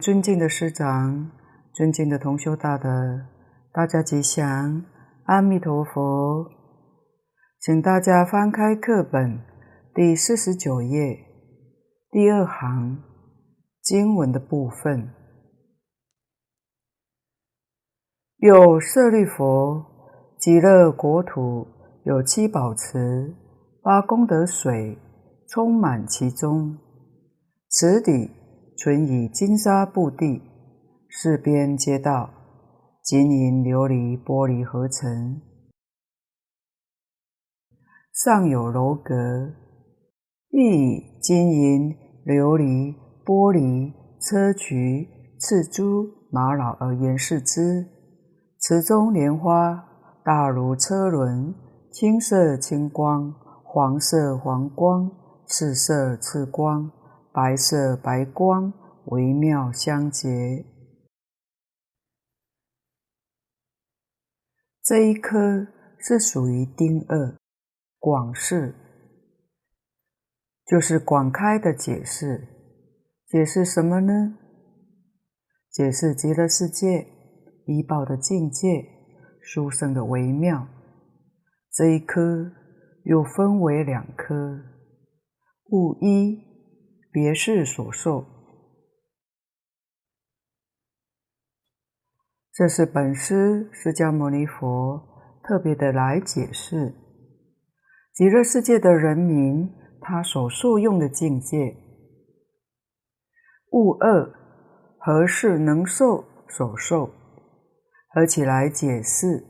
尊敬的师长，尊敬的同修大德，大家吉祥，阿弥陀佛。请大家翻开课本第四十九页第二行经文的部分。有舍利弗，极乐国土有七宝池，八功德水充满其中，池底。存以金沙布地，四边街道，金银琉璃玻璃合成，上有楼阁，亦以金银琉璃玻璃砗磲赤珠玛瑙而严饰之。池中莲花大如车轮，青色青光，黄色黄光，赤色赤光。白色白光微妙相结，这一颗是属于丁二广释，就是广开的解释。解释什么呢？解释极乐世界依报的境界，殊胜的微妙。这一颗又分为两颗，物一。别事所受，这是本师释迦牟尼佛特别的来解释极乐世界的人民他所受用的境界。物二，何事能受所受，合起来解释，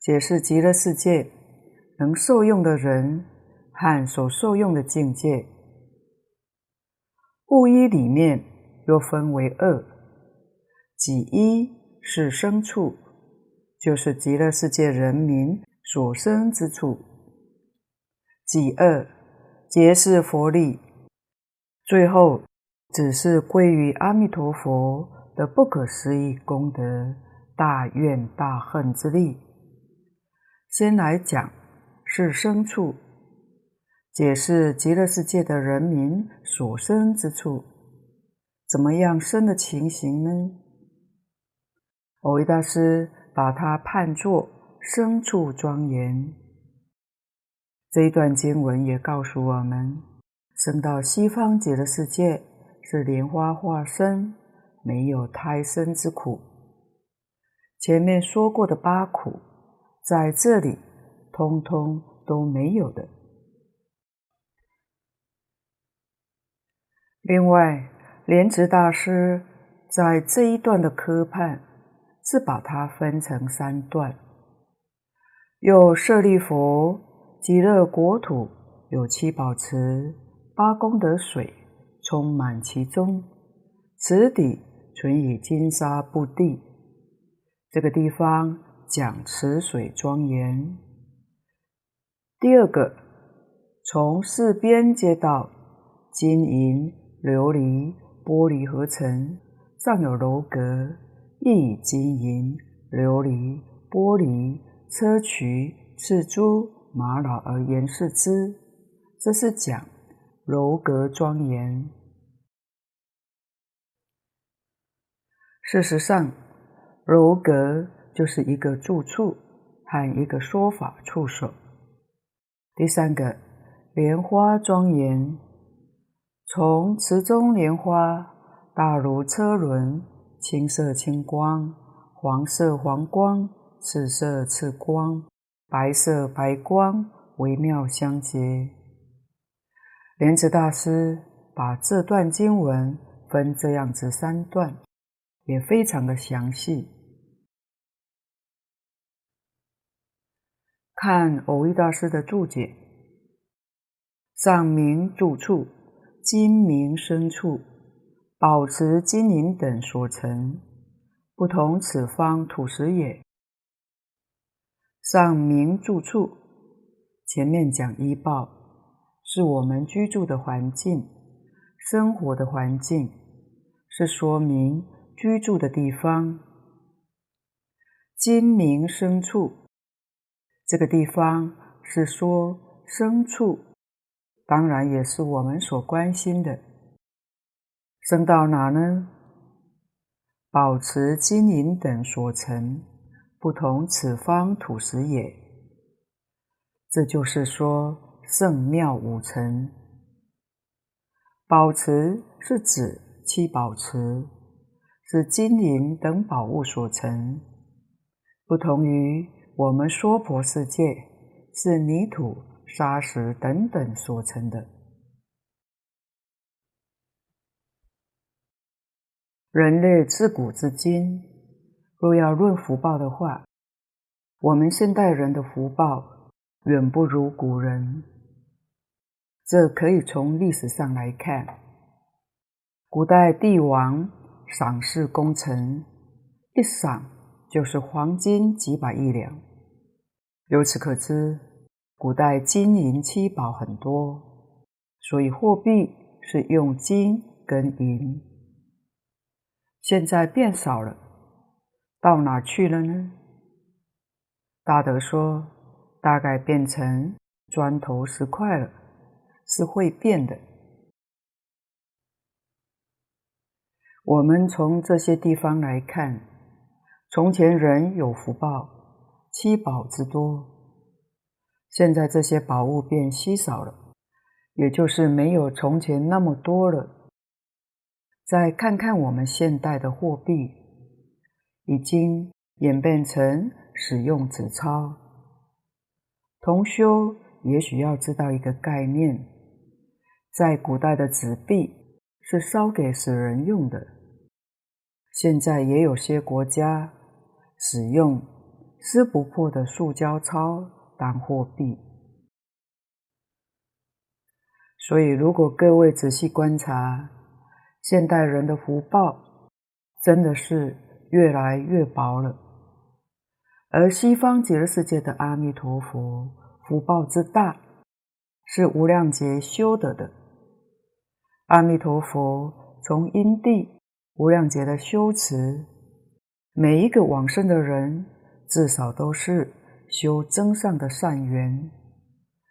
解释极乐世界能受用的人和所受用的境界。物一里面又分为二，己一是生处，就是极乐世界人民所生之处；己二皆是佛力，最后只是归于阿弥陀佛的不可思议功德、大愿大恨之力。先来讲是生处。解释极乐世界的人民所生之处，怎么样生的情形呢？蕅益大师把它判作生处庄严。这一段经文也告诉我们，生到西方极乐世界是莲花化身，没有胎生之苦。前面说过的八苦，在这里通通都没有的。另外，莲池大师在这一段的科判是把它分成三段。又舍利弗，极乐国土有七宝池，八功德水充满其中，池底存以金沙布地。这个地方讲池水庄严。第二个，从四边街道，金银。琉璃玻璃合成，上有楼阁，亦以金银琉璃玻璃砗磲赤珠玛瑙而严饰之。这是讲楼阁庄严。事实上，楼阁就是一个住处和一个说法处所。第三个，莲花庄严。从池中莲花大如车轮，青色青光，黄色黄光，赤色赤光，白色白光，微妙相结。莲池大师把这段经文分这样子三段，也非常的详细。看蕅益大师的注解，上明住处。金明深处，保持金银等所成，不同此方土石也。上明住处，前面讲依报，是我们居住的环境，生活的环境，是说明居住的地方。金明深处，这个地方是说生处。当然也是我们所关心的，升到哪呢？宝池金银等所成，不同此方土石也。这就是说，圣妙五成。宝池是指七宝池，是金银等宝物所成，不同于我们娑婆世界，是泥土、砂石等等所成的。人类自古至今，若要论福报的话，我们现代人的福报远不如古人。这可以从历史上来看。古代帝王赏赐功臣，一赏就是黄金几百亿两。由此可知，古代金银七宝很多，所以货币是用金跟银。现在变少了，到哪去了呢？大德说，大概变成砖头石块了，是会变的。我们从这些地方来看，从前人有福报，七宝之多，现在这些宝物变稀少了，也就是没有从前那么多了。再看看我们现代的货币，已经演变成使用纸钞。同修也许要知道一个概念，在古代的纸币是烧给死人用的，现在也有些国家使用撕不破的塑胶钞当货币。所以，如果各位仔细观察，现代人的福报真的是越来越薄了，而西方极乐世界的阿弥陀佛福报之大，是无量劫修得的。阿弥陀佛从因地无量劫的修持，每一个往生的人至少都是修增上的善缘，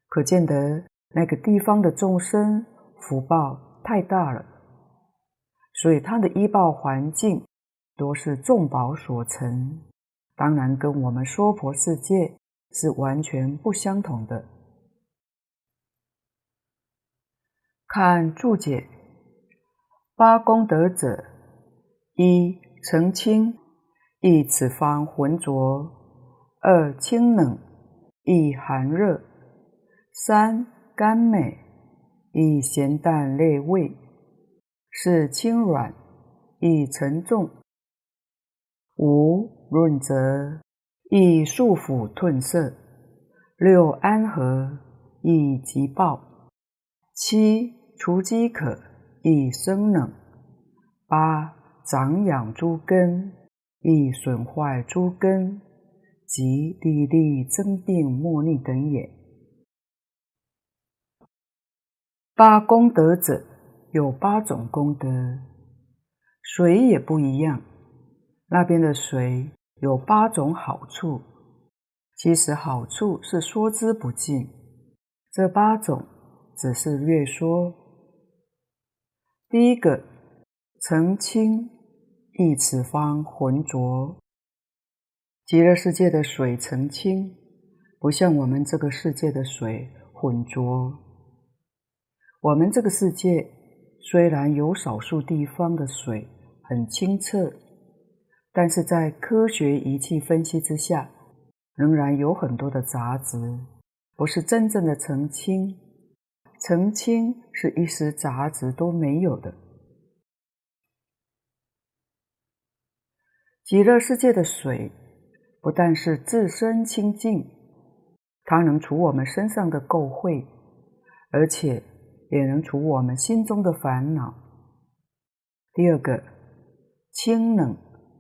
可见得那个地方的众生福报太大了。所以，他的依报环境都是众宝所成，当然跟我们娑婆世界是完全不相同的。看注解：八功德者，一澄清，一此方浑浊；二清冷，益寒热；三甘美，益咸淡类味。四轻软，益沉重；五润泽，益束缚褪色；六安和，益急暴；七除饥渴，益生冷；八长养诸根，益损坏诸根，及利利增病莫逆等也。八功德者。有八种功德，水也不一样。那边的水有八种好处，其实好处是说之不尽。这八种只是略说。第一个，澄清，益此方浑浊。极乐世界的水澄清，不像我们这个世界的水浑浊。我们这个世界。虽然有少数地方的水很清澈，但是在科学仪器分析之下，仍然有很多的杂质，不是真正的澄清。澄清是一丝杂质都没有的。极乐世界的水不但是自身清净，它能除我们身上的垢秽，而且，也能除我们心中的烦恼。第二个，清冷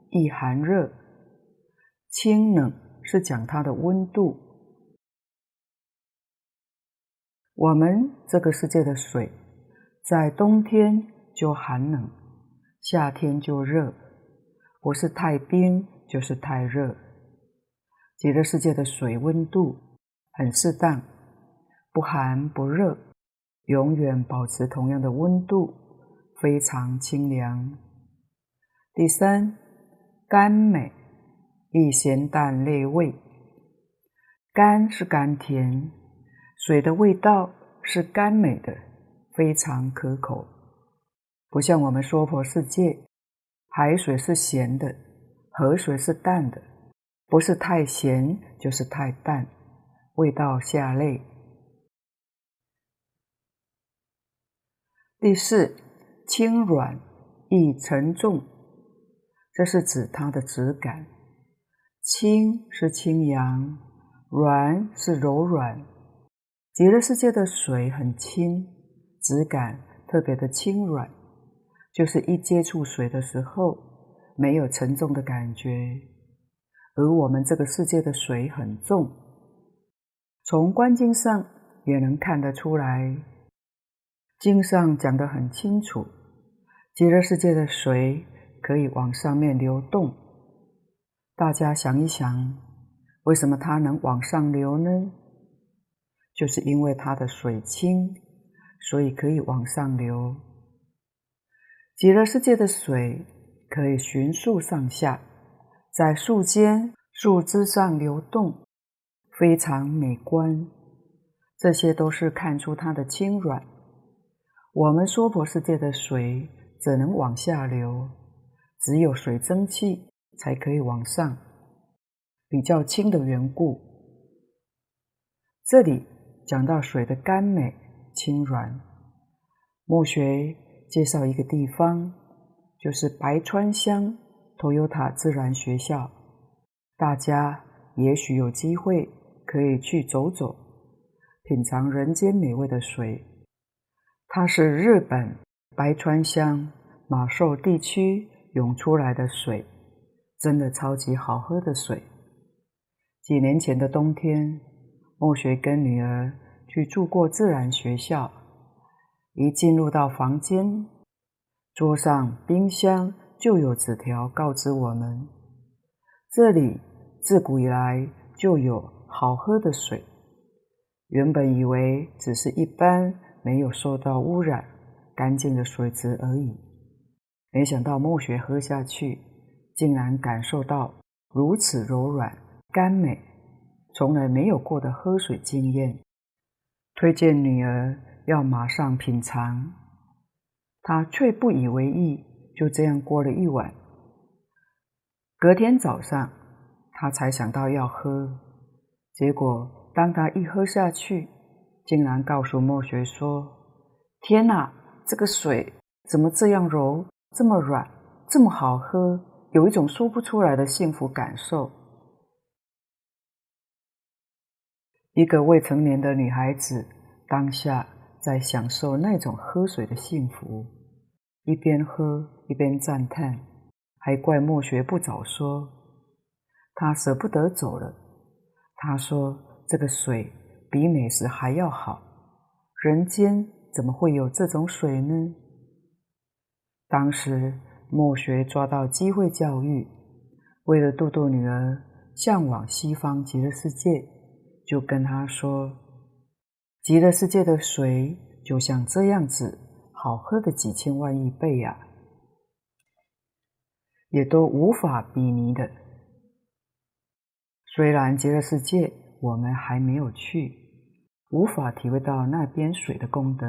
易寒热。清冷是讲它的温度。我们这个世界的水，在冬天就寒冷，夏天就热，不是太冰就是太热。极乐世界的水温度很适当，不寒不热。永远保持同样的温度，非常清凉。第三，甘美，亦咸淡类味。甘是甘甜，水的味道是甘美的，非常可口。不像我们娑婆世界，海水是咸的，河水是淡的，不是太咸就是太淡，味道下类。第四，轻软，易沉重。这是指它的质感，轻是轻扬，软是柔软。极乐世界的水很轻，质感特别的轻软，就是一接触水的时候没有沉重的感觉。而我们这个世界的水很重，从观经上也能看得出来。经上讲得很清楚，极乐世界的水。可以往上面流动，大家想一想，为什么它能往上流呢？就是因为它的水清，所以可以往上流。极乐世界的水可以循树上下，在树间、树枝上流动，非常美观。这些都是看出它的轻软。我们娑婆世界的水只能往下流。只有水蒸气才可以往上，比较轻的缘故。这里讲到水的甘美、轻软。末学介绍一个地方，就是白川乡 Toyota 自然学校，大家也许有机会可以去走走，品尝人间美味的水。它是日本白川乡马寿地区。涌出来的水，真的超级好喝的水。几年前的冬天，末学跟女儿去住过自然学校，一进入到房间，桌上冰箱就有纸条告知我们，这里自古以来就有好喝的水。原本以为只是一般没有受到污染、干净的水质而已。没想到末学喝下去，竟然感受到如此柔软、甘美，从来没有过的喝水经验。推荐女儿要马上品尝，她却不以为意，就这样过了一晚。隔天早上，他才想到要喝，结果当他一喝下去，竟然告诉莫学说：“天哪，这个水怎么这样柔？”这么软，这么好喝，有一种说不出来的幸福感受。一个未成年的女孩子当下在享受那种喝水的幸福，一边喝一边赞叹，还怪末学不早说。他舍不得走了。他说：“这个水比美食还要好，人间怎么会有这种水呢？”当时末学抓到机会教育，为了度度女儿向往西方极乐世界，就跟她说：“极乐世界的水就像这样子，好喝的几千万亿倍呀，也都无法比拟的。虽然极乐世界我们还没有去，无法体会到那边水的功德，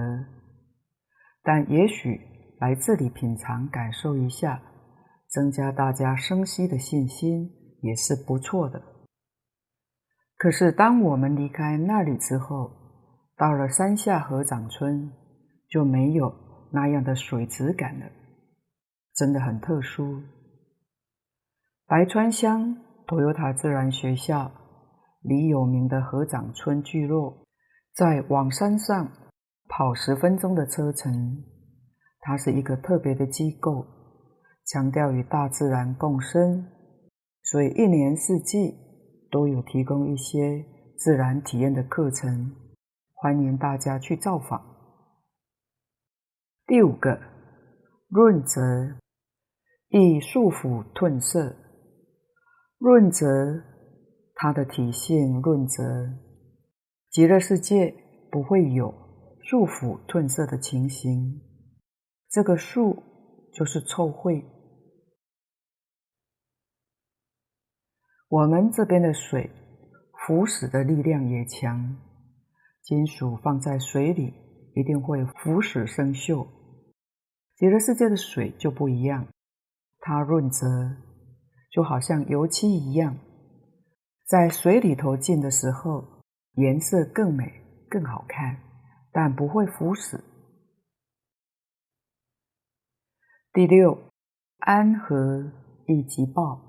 但也许。”来这里品尝感受一下，增加大家生息的信心也是不错的。可是当我们离开那里之后，到了山下合掌村，就没有那样的水质感了，真的很特殊。白川乡 Toyota 自然学校离有名的河掌村聚落，在往山上跑十分钟的车程。它是一个特别的机构，强调与大自然共生，所以一年四季都有提供一些自然体验的课程，欢迎大家去造访。第五个，润泽，以束缚褪色。润泽，它的体性润泽，极乐世界不会有束缚褪色的情形。这个束就是臭秽。我们这边的水腐蚀的力量也强，金属放在水里一定会腐蚀生锈。极乐世界的水就不一样，它润泽，就好像油漆一样，在水里头浸的时候，颜色更美、更好看，但不会腐蚀。第六，安和易急暴。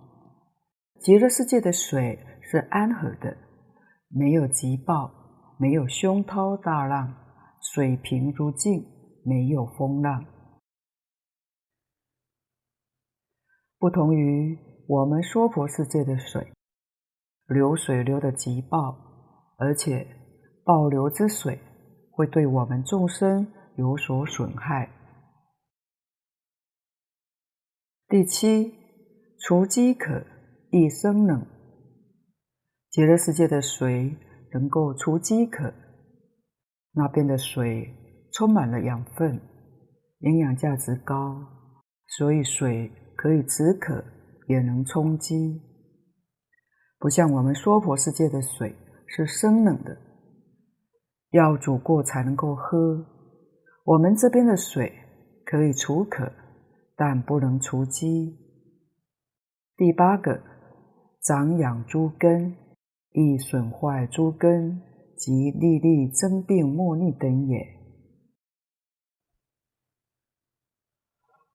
极乐世界的水是安和的，没有急暴，没有凶涛大浪，水平如镜，没有风浪。不同于我们娑婆世界的水，流水流得急暴，而且暴流之水会对我们众生有所损害。第七，除饥渴。易生冷，极乐世界的水能够除饥渴。那边的水充满了养分，营养价值高，所以水可以止渴，也能充饥。不像我们娑婆世界的水是生冷的，要煮过才能够喝。我们这边的水可以除渴，但不能除饥。第八个。长养诸根，易损坏诸根，及历历增病莫逆等也。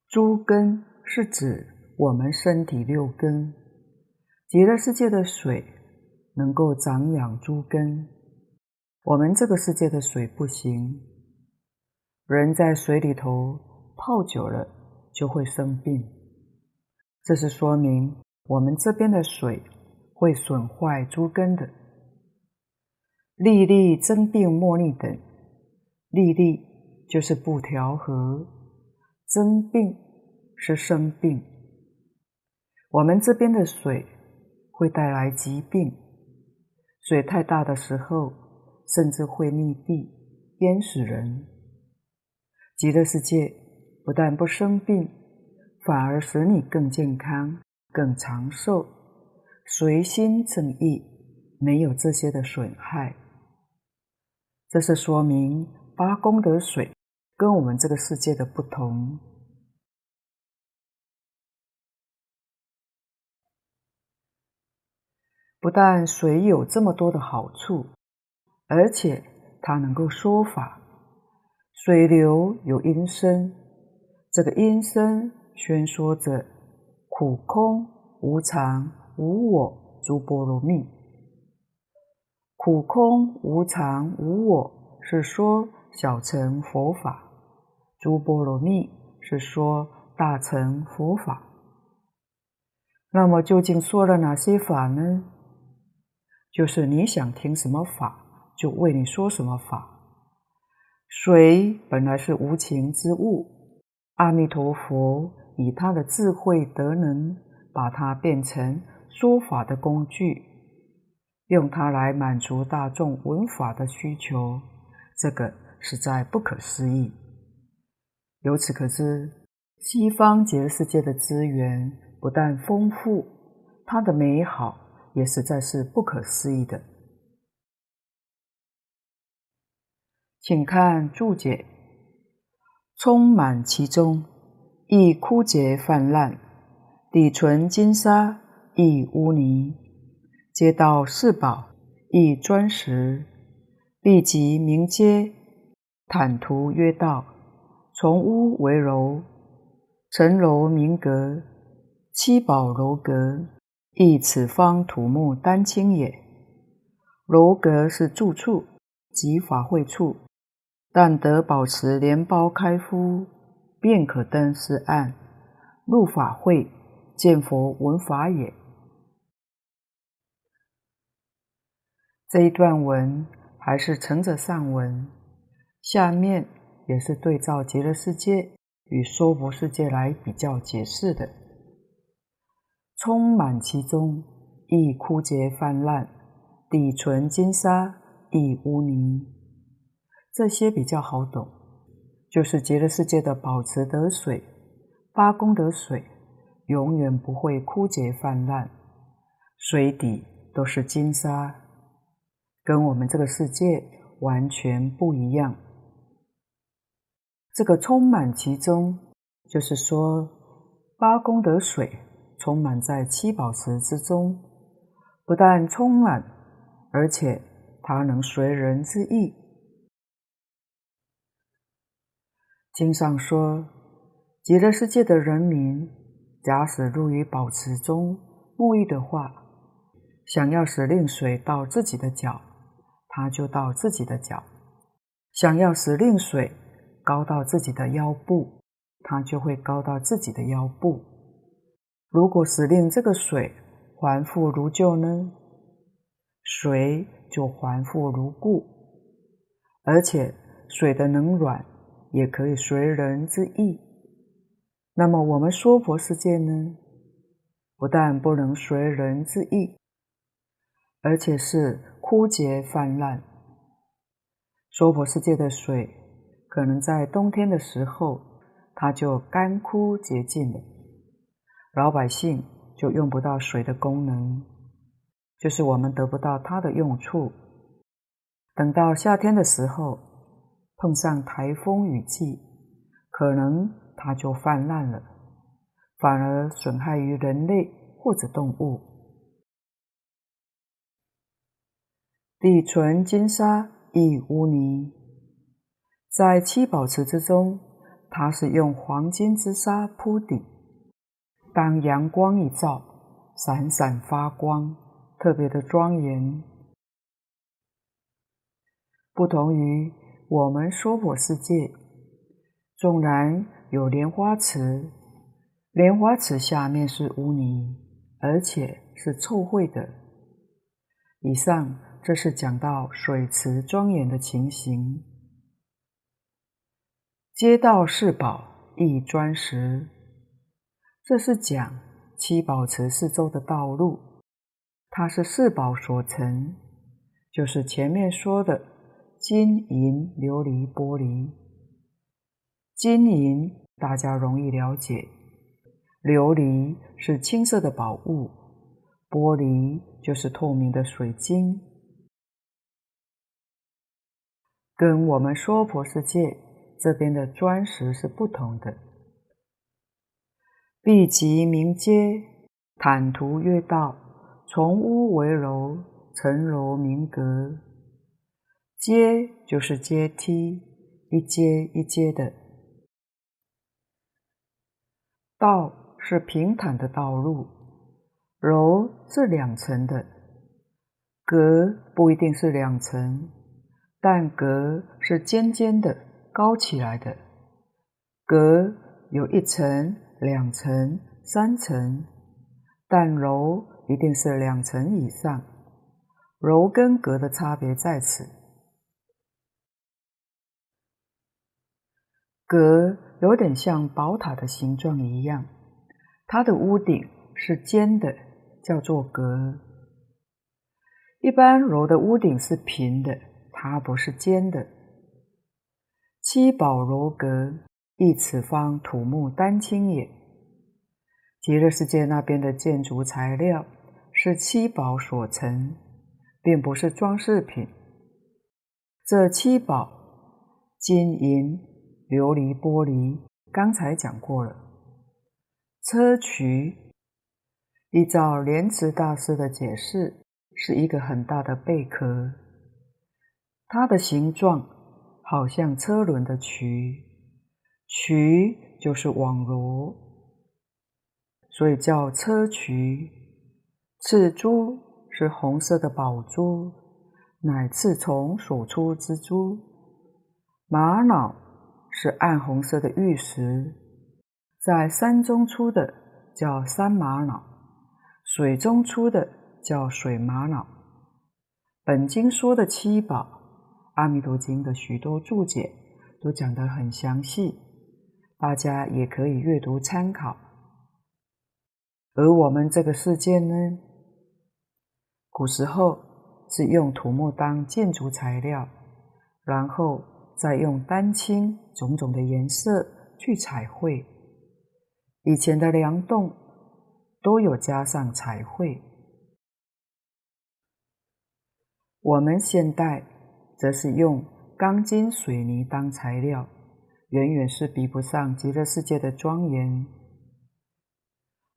诸根是指我们身体六根，极乐世界的水能够长养诸根，我们这个世界的水不行。人在水里头泡久了就会生病，这是说明。我们这边的水会损坏诸根的，历历增病莫逆等，历历就是不调和，增病是生病。我们这边的水会带来疾病，水太大的时候，甚至会溺毙，淹死人。极乐世界不但不生病，反而使你更健康。更长寿，随心正义，没有这些的损害。这是说明八功德水跟我们这个世界的不同。不但水有这么多的好处，而且它能够说法。水流有音声，这个音声宣说着。苦空无常无我诸波罗蜜，苦空无常无我是说小乘佛法，诸波罗蜜是说大乘佛法。那么究竟说了哪些法呢？就是你想听什么法，就为你说什么法。水本来是无情之物，阿弥陀佛。以他的智慧德能，把它变成说法的工具，用它来满足大众闻法的需求，这个实在不可思议。由此可知，西方极乐世界的资源不但丰富，它的美好也实在是不可思议的。请看注解，充满其中。亦枯竭泛滥，底存金沙，亦污泥；街道四宝，亦砖石；壁及明街，坦途曰道；从屋为楼，城楼明阁，七宝楼阁，易此方土木丹青也。楼阁是住处及法会处，但得保持莲苞开敷。便可登寺岸，入法会，见佛闻法也。这一段文还是承着上文，下面也是对照极乐世界与娑婆世界来比较解释的。充满其中，亦枯竭泛滥；底存金沙，亦污泥。这些比较好懂。就是极乐世界的宝池得水，八功德水永远不会枯竭泛滥，水底都是金沙，跟我们这个世界完全不一样。这个充满其中，就是说八功德水充满在七宝池之中，不但充满，而且它能随人之意。经上说，极乐世界的人民，假使入于宝池中沐浴的话，想要使令水到自己的脚，他就到自己的脚；想要使令水高到自己的腰部，他就会高到自己的腰部。如果使令这个水还复如旧呢？水就还复如故，而且水的能软。也可以随人之意。那么我们娑婆世界呢？不但不能随人之意，而且是枯竭泛滥。娑婆世界的水，可能在冬天的时候，它就干枯竭尽了，老百姓就用不到水的功能，就是我们得不到它的用处。等到夏天的时候，碰上台风雨季，可能它就泛滥了，反而损害于人类或者动物。底存金沙亦污泥，在七宝池之中，它是用黄金之沙铺底，当阳光一照，闪闪发光，特别的庄严，不同于。我们娑婆世界，纵然有莲花池，莲花池下面是污泥，而且是臭秽的。以上这是讲到水池庄严的情形。街道四宝亦砖石，这是讲七宝池四周的道路，它是四宝所成，就是前面说的。金银琉璃玻璃，金银大家容易了解，琉璃是青色的宝物，玻璃就是透明的水晶，跟我们娑婆世界这边的砖石是不同的。壁及明阶，坦途曰道，从屋为楼，层楼明阁。阶就是阶梯，一阶一阶的。道是平坦的道路，楼是两层的，阁不一定是两层，但阁是尖尖的、高起来的。阁有一层、两层、三层，但楼一定是两层以上。楼跟阁的差别在此。阁有点像宝塔的形状一样，它的屋顶是尖的，叫做阁。一般楼的屋顶是平的，它不是尖的。七宝楼阁，亦此方土木丹青也。极乐世界那边的建筑材料是七宝所成，并不是装饰品。这七宝，金银。琉璃玻璃，刚才讲过了。砗磲，依照莲池大师的解释，是一个很大的贝壳，它的形状好像车轮的磲，磲就是网罗，所以叫硨磲。赤珠是红色的宝珠，乃赤虫所出之珠。玛瑙。是暗红色的玉石，在山中出的叫山玛瑙，水中出的叫水玛瑙。本经说的七宝，《阿弥陀经》的许多注解都讲得很详细，大家也可以阅读参考。而我们这个世界呢，古时候是用土木当建筑材料，然后。再用丹青种种的颜色去彩绘。以前的梁栋都有加上彩绘。我们现代则是用钢筋水泥当材料，远远是比不上极乐世界的庄严。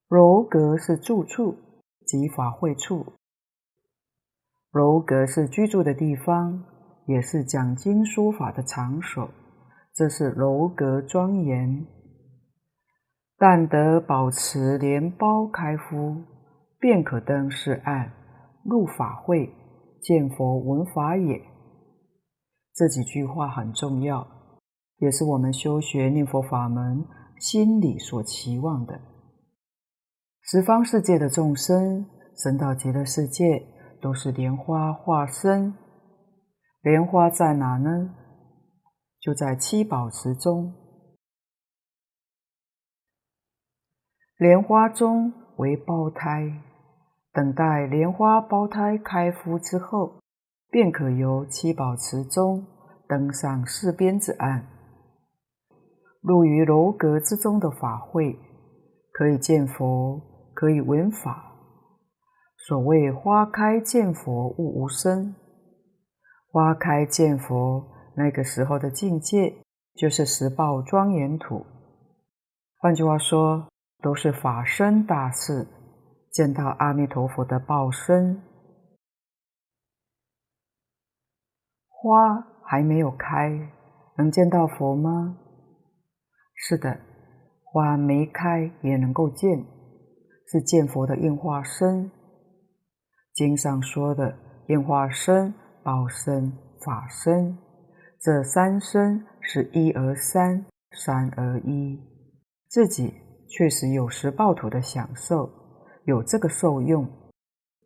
楼阁是住处即法会处，楼阁是居住的地方，也是讲经说法的场所，这是楼阁庄严。但得保持莲苞开敷，便可登是岸，入法会。见佛闻法也。这几句话很重要，也是我们修学念佛法门心里所期望的。十方世界的众生生到极乐世界，都是莲花化身。莲花在哪呢？就在七宝池中。莲花中为胞胎。等待莲花胞胎开敷之后，便可由七宝池中登上四边之岸，入于楼阁之中的法会，可以见佛，可以闻法。所谓花开见佛，悟无生。花开见佛，那个时候的境界就是十报庄严土。换句话说，都是法身大事。见到阿弥陀佛的报身，花还没有开，能见到佛吗？是的，花没开也能够见，是见佛的应化身。经上说的应化身、报身、法身，这三身是一而三，三而一，自己确实有十报土的享受。有这个受用，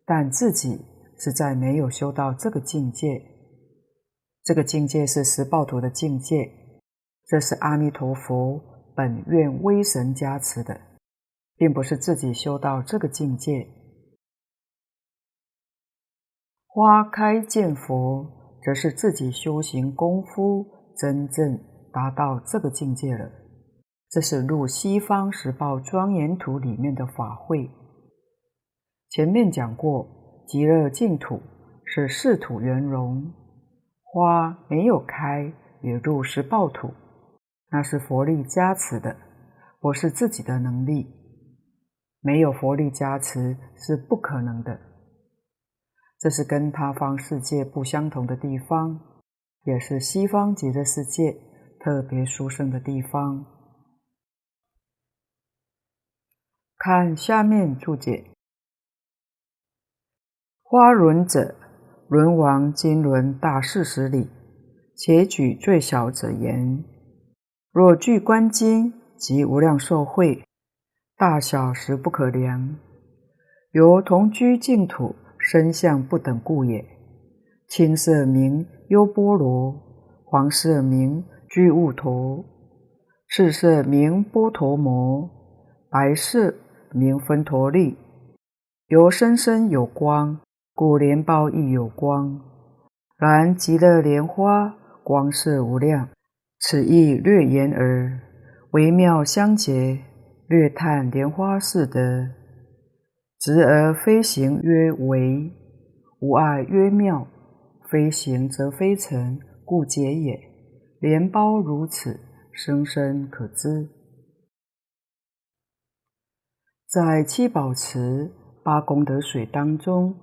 但自己实在没有修到这个境界。这个境界是十报土的境界，这是阿弥陀佛本愿威神加持的，并不是自己修到这个境界。花开见佛，则是自己修行功夫真正达到这个境界了。这是入西方十报庄严土里面的法会。前面讲过，极乐净土是四土圆融，花没有开也入十报土，那是佛力加持的，不是自己的能力。没有佛力加持是不可能的。这是跟他方世界不相同的地方，也是西方极乐世界特别殊胜的地方。看下面注解。花轮者，轮王金轮大四十里，且举最小者言：若具观经及无量寿会，大小实不可量。由同居净土身相不等故也。青色名优波罗，黄色名居物陀，赤色名波陀摩，白色名分陀利。由身身有光。故莲苞亦有光，然极乐莲花光色无量。此意略言而微妙相结，略叹莲花四德，直而非行曰微，无碍曰妙。非行则非成，故结也。莲苞如此，生生可知。在七宝池八功德水当中。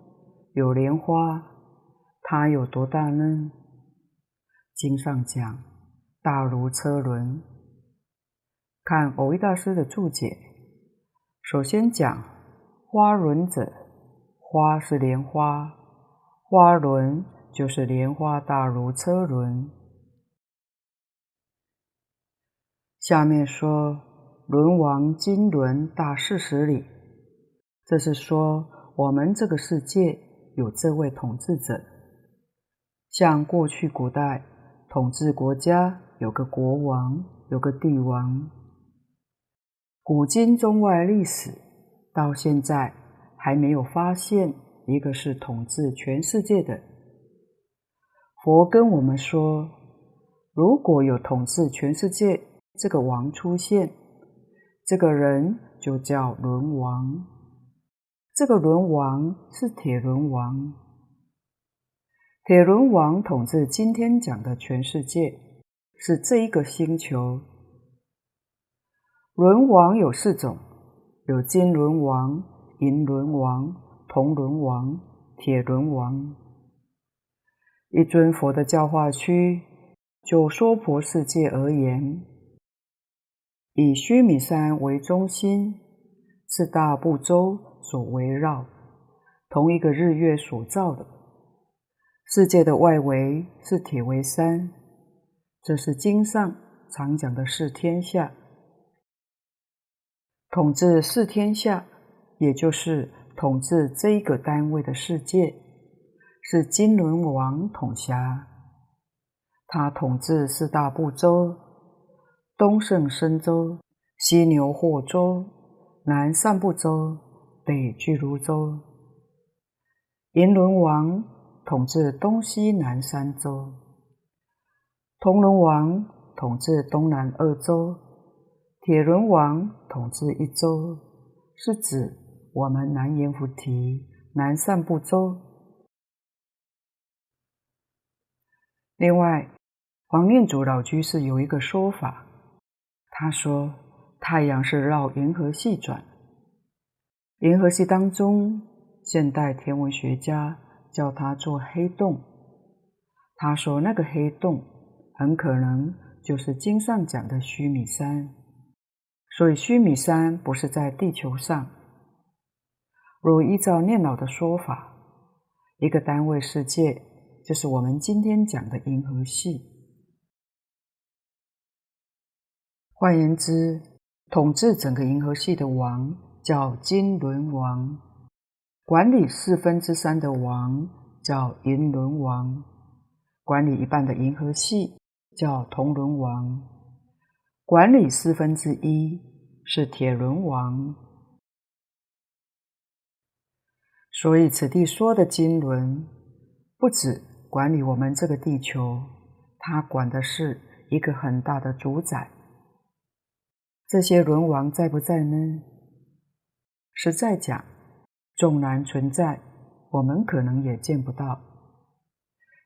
有莲花，它有多大呢？经上讲，大如车轮。看蕅益大师的注解，首先讲花轮者，花是莲花，花轮就是莲花大如车轮。下面说轮王金轮大四十里，这是说我们这个世界。有这位统治者，像过去古代统治国家，有个国王，有个帝王。古今中外历史到现在还没有发现一个是统治全世界的。佛跟我们说，如果有统治全世界这个王出现，这个人就叫轮王。这个轮王是铁轮王。铁轮王统治今天讲的全世界，是这一个星球。轮王有四种，有金轮王、银轮王、铜轮王、铁轮王。一尊佛的教化区，就娑婆世界而言，以须弥山为中心，四大部洲所围绕，同一个日月所造的世界的外围是铁围山，这是经上常讲的四天下。统治四天下，也就是统治这一个单位的世界。是金轮王统辖，他统治四大部洲：东胜神洲、西牛货洲、南赡部洲、北俱卢洲。银轮王统治东西南三洲，铜轮王统治东南二州，铁轮王统治一州，是指我们南阎浮提南赡部洲。另外，黄念祖老居士有一个说法，他说太阳是绕银河系转，银河系当中，现代天文学家叫它做黑洞。他说那个黑洞很可能就是经上讲的须弥山，所以须弥山不是在地球上。若依照念老的说法，一个单位世界。就是我们今天讲的银河系。换言之，统治整个银河系的王叫金轮王，管理四分之三的王叫银轮王，管理一半的银河系叫铜轮王，管理四分之一是铁轮王。所以此地说的金轮，不止。管理我们这个地球，他管的是一个很大的主宰。这些轮王在不在呢？实在讲，纵然存在，我们可能也见不到。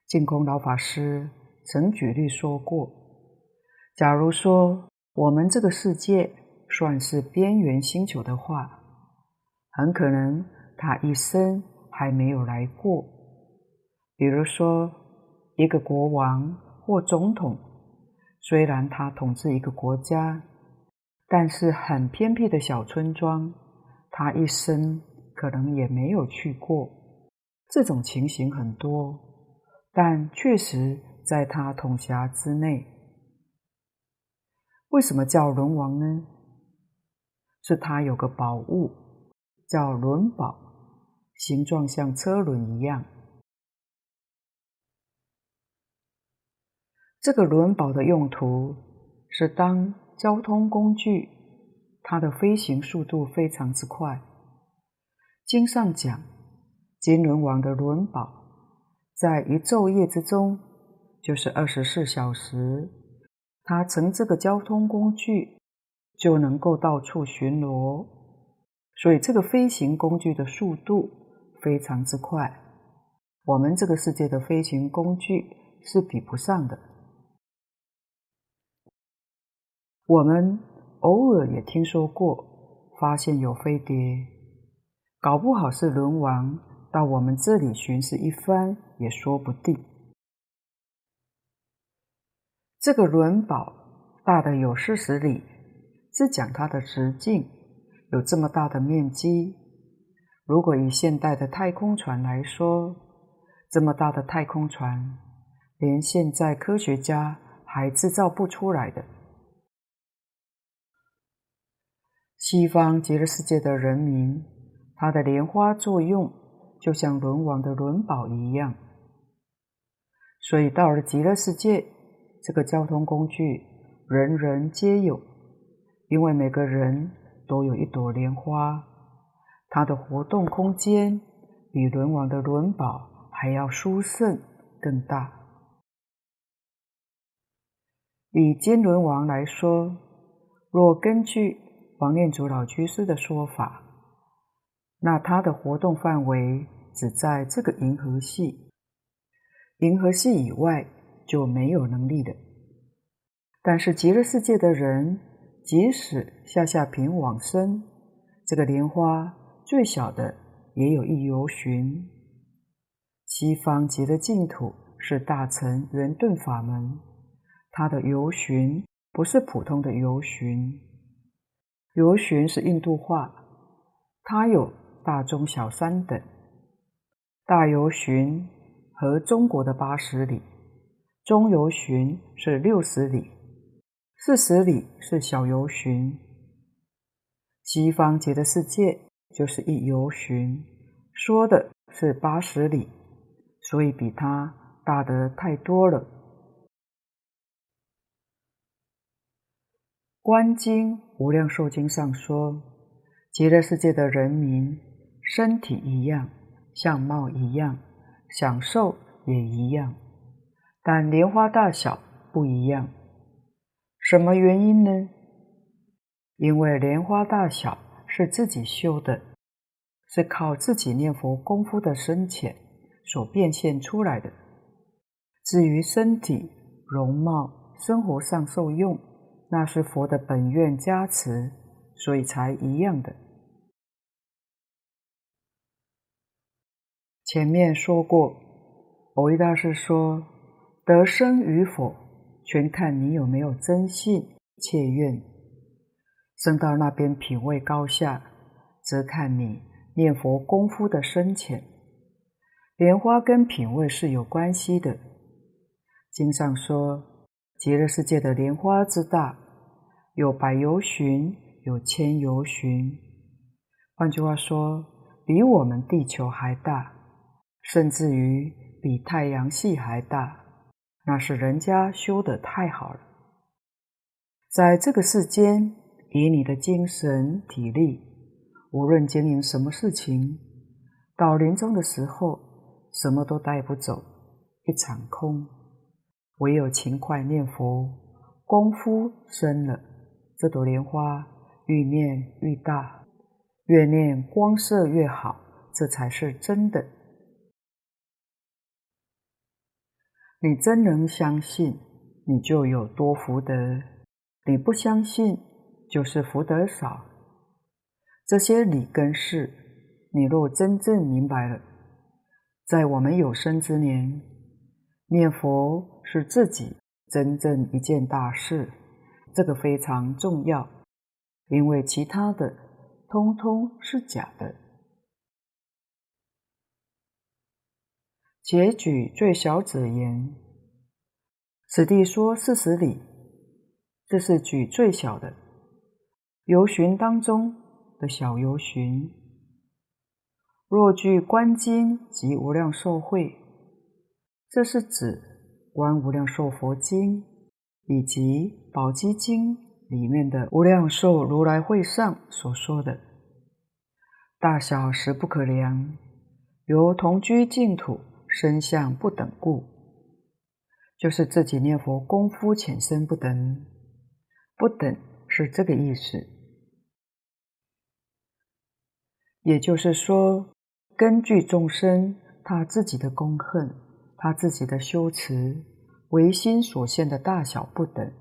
净空老法师曾举例说过，假如说我们这个世界算是边缘星球的话，很可能他一生还没有来过。比如说，一个国王或总统，虽然他统治一个国家，但是很偏僻的小村庄，他一生可能也没有去过。这种情形很多，但确实在他统辖之内。为什么叫轮王呢？是他有个宝物，叫轮宝，形状像车轮一样。这个轮宝的用途是当交通工具，它的飞行速度非常之快。经上讲，金轮王的轮宝在一昼夜之中，就是二十四小时，他乘这个交通工具就能够到处巡逻，所以这个飞行工具的速度非常之快，我们这个世界的飞行工具是比不上的。我们偶尔也听说过，发现有飞碟，搞不好是轮王到我们这里巡视一番也说不定。这个轮宝大的有四十里，是讲它的直径有这么大的面积。如果以现代的太空船来说，这么大的太空船，连现在科学家还制造不出来的。西方极乐世界的人民，他的莲花作用就像轮王的轮宝一样，所以到了极乐世界，这个交通工具人人皆有，因为每个人都有一朵莲花，它的活动空间比轮王的轮宝还要殊胜更大。以金轮王来说，若根据王念祖老居士的说法，那他的活动范围只在这个银河系，银河系以外就没有能力的。但是极乐世界的人，即使下下品往生，这个莲花最小的也有一由旬。西方极乐净土是大乘圆顿法门。它的由旬不是普通的由旬，由旬是印度话，它有大、中、小三等。大由旬和中国的八十里，中游巡是六十里，四十里是小游巡。西方极乐世界就是一游巡，说的是八十里，所以比它大得太多了。《观经无量寿经》上说，极乐世界的人民身体一样，相貌一样，享受也一样，但莲花大小不一样。什么原因呢？因为莲花大小是自己修的，是靠自己念佛功夫的深浅所变现出来的。至于身体、容貌、生活上受用，那是佛的本愿加持，所以才一样的。前面说过，蕅益大师说，得生与否，全看你有没有真信切愿。升到那边品位高下，则看你念佛功夫的深浅。莲花跟品位是有关系的。经上说。极乐世界的莲花之大，有百由旬，有千由旬。换句话说，比我们地球还大，甚至于比太阳系还大。那是人家修得太好了。在这个世间，以你的精神体力，无论经营什么事情，到临终的时候，什么都带不走，一场空。唯有勤快念佛，功夫深了，这朵莲花愈念愈大，越念光色越好，这才是真的。你真能相信，你就有多福德；你不相信，就是福德少。这些理跟事，你若真正明白了，在我们有生之年，念佛。是自己真正一件大事，这个非常重要，因为其他的通通是假的。且举最小者言，此地说四十里，这是举最小的由旬当中的小由旬。若据观经及无量寿会，这是指。《观无量寿佛经》以及《宝积经》里面的无量寿如来会上所说的大小实不可量，由同居净土身相不等故，就是自己念佛功夫浅深不等，不等是这个意思。也就是说，根据众生他自己的功恨，他自己的修持。唯心所现的大小不等，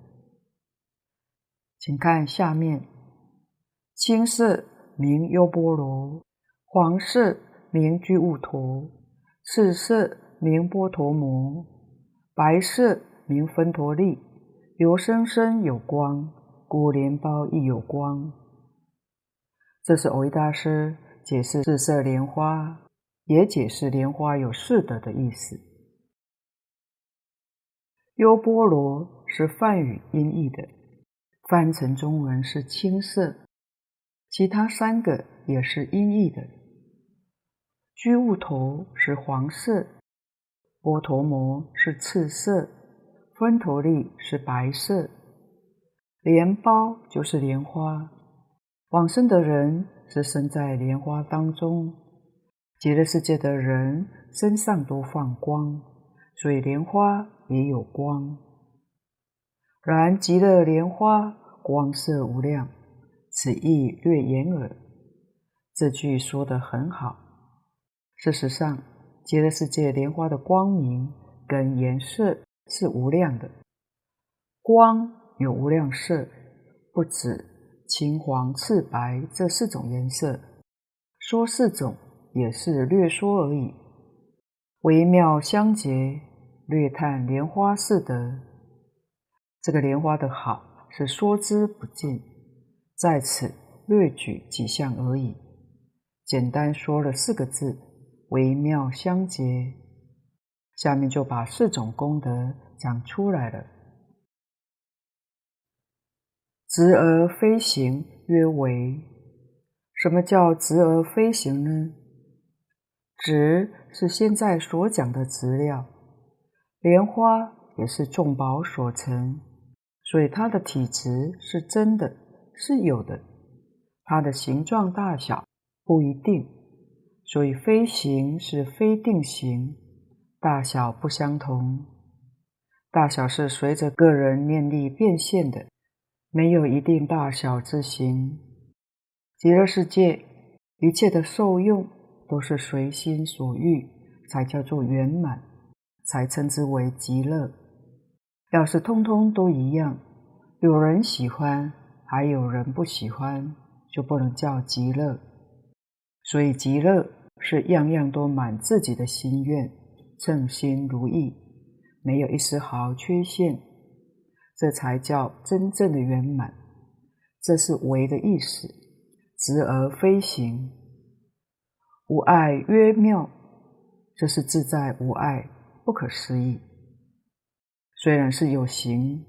请看下面：青色名优波罗，黄色名居物陀，赤色名波陀摩，白色名分陀利。由生生有光，故莲苞亦有光。这是维大师解释四色莲花，也解释莲花有四德的意思。优波罗是梵语音译的，翻成中文是青色，其他三个也是音译的。居物陀是黄色，波陀摩是赤色，分陀利是白色，莲苞就是莲花。往生的人是生在莲花当中，极乐世界的人身上都放光，所以莲花。也有光，然极乐莲花光色无量，此意略言耳。这句说得很好。事实上，极乐世界莲花的光明跟颜色是无量的，光有无量色，不止青、黄、赤、白这四种颜色。说四种也是略说而已。微妙相结，略叹莲花四德。这个莲花的好是说之不尽，在此略举几项而已。简单说了四个字：微妙相结。下面就把四种功德讲出来了。直而飞行，曰为。什么叫直而飞行呢？直是现在所讲的直料，莲花也是众宝所成。所以它的体质是真的，是有的。它的形状大小不一定，所以非行是非定型，大小不相同。大小是随着个人念力变现的，没有一定大小之形。极乐世界一切的受用都是随心所欲，才叫做圆满，才称之为极乐。要是通通都一样，有人喜欢，还有人不喜欢，就不能叫极乐。所以极乐是样样都满自己的心愿，称心如意，没有一丝毫缺陷，这才叫真正的圆满。这是为的意思，直而非行，无碍曰妙，这是自在无碍，不可思议。虽然是有形，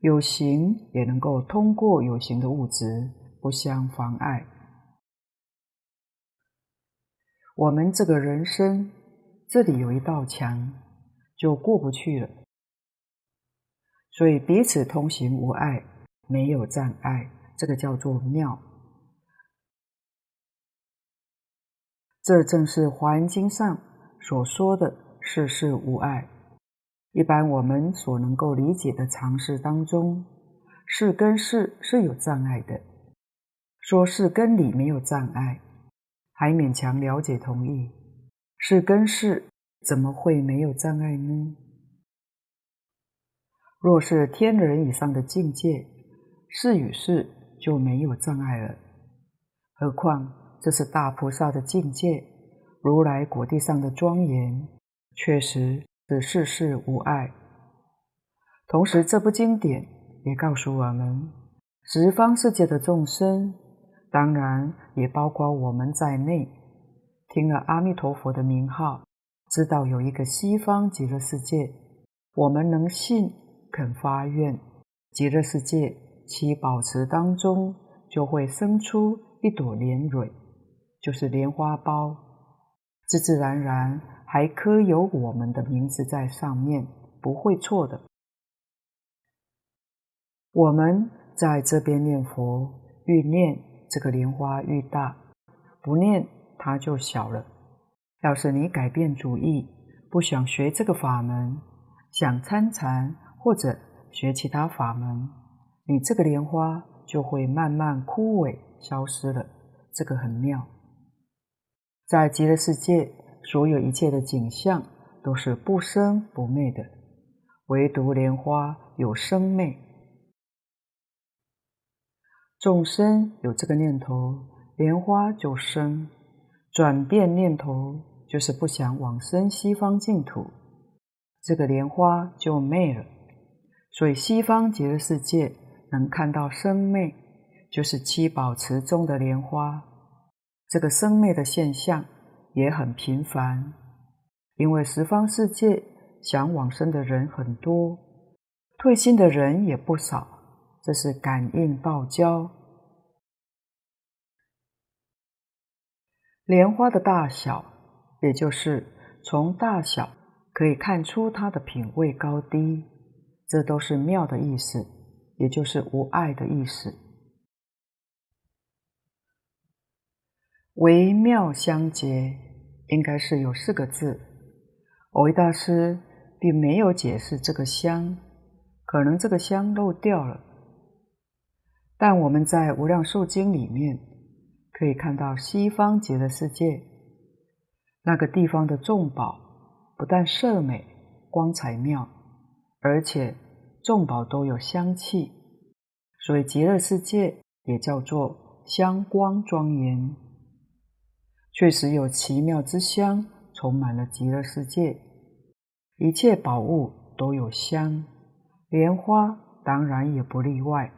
有形也能够通过有形的物质，不相妨碍。我们这个人生，这里有一道墙，就过不去了。所以彼此通行无碍，没有障碍，这个叫做妙。这正是《华严经》上所说的事事无碍。一般我们所能够理解的常识当中，事跟事是有障碍的。说事跟理没有障碍，还勉强了解同意。是跟是怎么会没有障碍呢？若是天人以上的境界，事与事就没有障碍了。何况这是大菩萨的境界，如来果地上的庄严，确实。是事事无碍。同时，这部经典也告诉我们，十方世界的众生，当然也包括我们在内，听了阿弥陀佛的名号，知道有一个西方极乐世界，我们能信，肯发愿，极乐世界七宝池当中就会生出一朵莲蕊，就是莲花苞，自自然然。还刻有我们的名字在上面，不会错的。我们在这边念佛，欲念这个莲花愈大，不念它就小了。要是你改变主意，不想学这个法门，想参禅或者学其他法门，你这个莲花就会慢慢枯萎消失了。这个很妙，在极乐世界。所有一切的景象都是不生不灭的，唯独莲花有生灭。众生有这个念头，莲花就生；转变念头，就是不想往生西方净土，这个莲花就灭了。所以西方极乐世界能看到生灭，就是七宝池中的莲花，这个生灭的现象。也很频繁，因为十方世界想往生的人很多，退心的人也不少，这是感应道交。莲花的大小，也就是从大小可以看出它的品位高低，这都是妙的意思，也就是无碍的意思。微妙相结，应该是有四个字。蕅益大师并没有解释这个相，可能这个香漏掉了。但我们在《无量寿经》里面可以看到西方极乐世界那个地方的众宝，不但色美、光彩妙，而且众宝都有香气，所以极乐世界也叫做香光庄严。确实有奇妙之香充满了极乐世界，一切宝物都有香，莲花当然也不例外。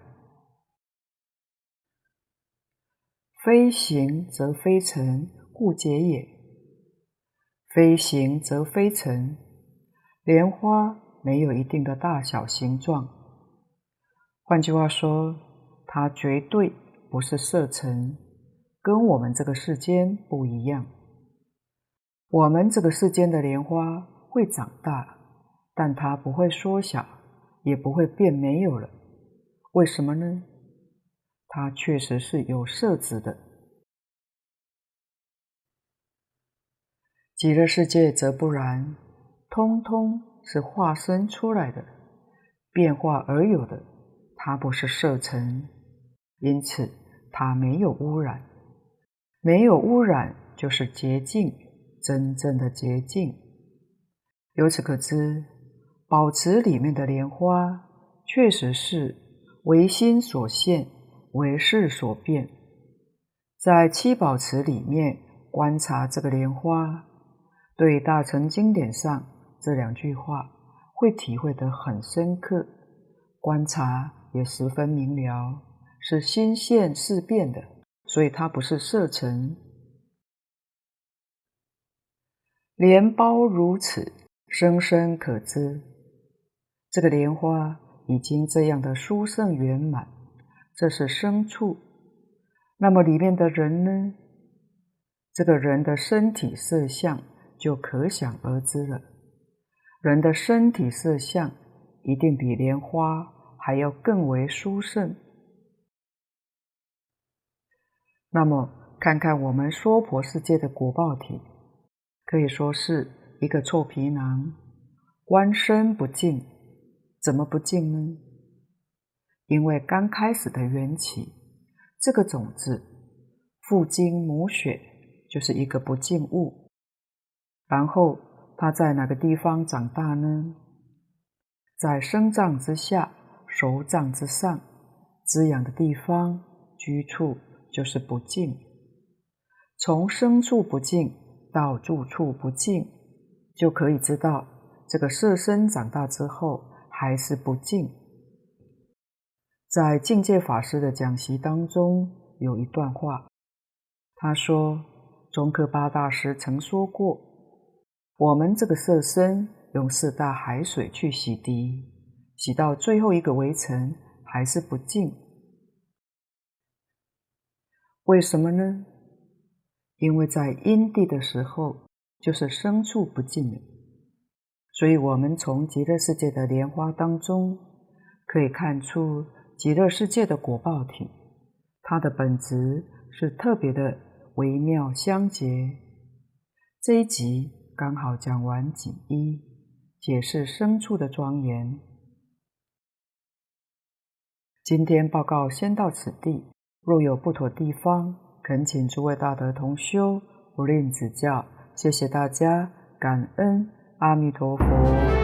非行则非尘，故解也。非行则非尘，莲花没有一定的大小形状。换句话说，它绝对不是色尘，跟我们这个世间不一样。我们这个世间的莲花会长大，但它不会缩小，也不会变没有了。为什么呢？它确实是有色质的，极乐世界则不然，通通是化身出来的，变化而有的，它不是色尘，因此它没有污染，没有污染就是洁净，真正的洁净。由此可知，宝池里面的莲花确实是唯心所现。为识所变，在七宝池里面观察这个莲花，对大乘经典上这两句话会体会得很深刻，观察也十分明了，是心现事变的，所以它不是色尘。莲苞如此，生生可知，这个莲花已经这样的殊胜圆满。这是牲畜，那么里面的人呢？这个人的身体色相就可想而知了。人的身体色相一定比莲花还要更为殊胜。那么，看看我们娑婆世界的果报体，可以说是一个臭皮囊，观身不净，怎么不净呢？因为刚开始的缘起，这个种子父精母血就是一个不净物。然后它在哪个地方长大呢？在生脏之下、熟脏之上，滋养的地方居处就是不净。从生处不净到住处不净，就可以知道这个色身长大之后还是不净。在境界法师的讲习当中，有一段话，他说：“宗喀巴大师曾说过，我们这个色身用四大海水去洗涤，洗到最后一个微尘，还是不净。为什么呢？因为在因地的时候，就是生处不净了。所以，我们从极乐世界的莲花当中可以看出。”极乐世界的果报体，它的本质是特别的微妙相结。这一集刚好讲完己一，解释牲畜的庄严。今天报告先到此地，若有不妥地方，恳请诸位大德同修不吝指教。谢谢大家，感恩阿弥陀佛。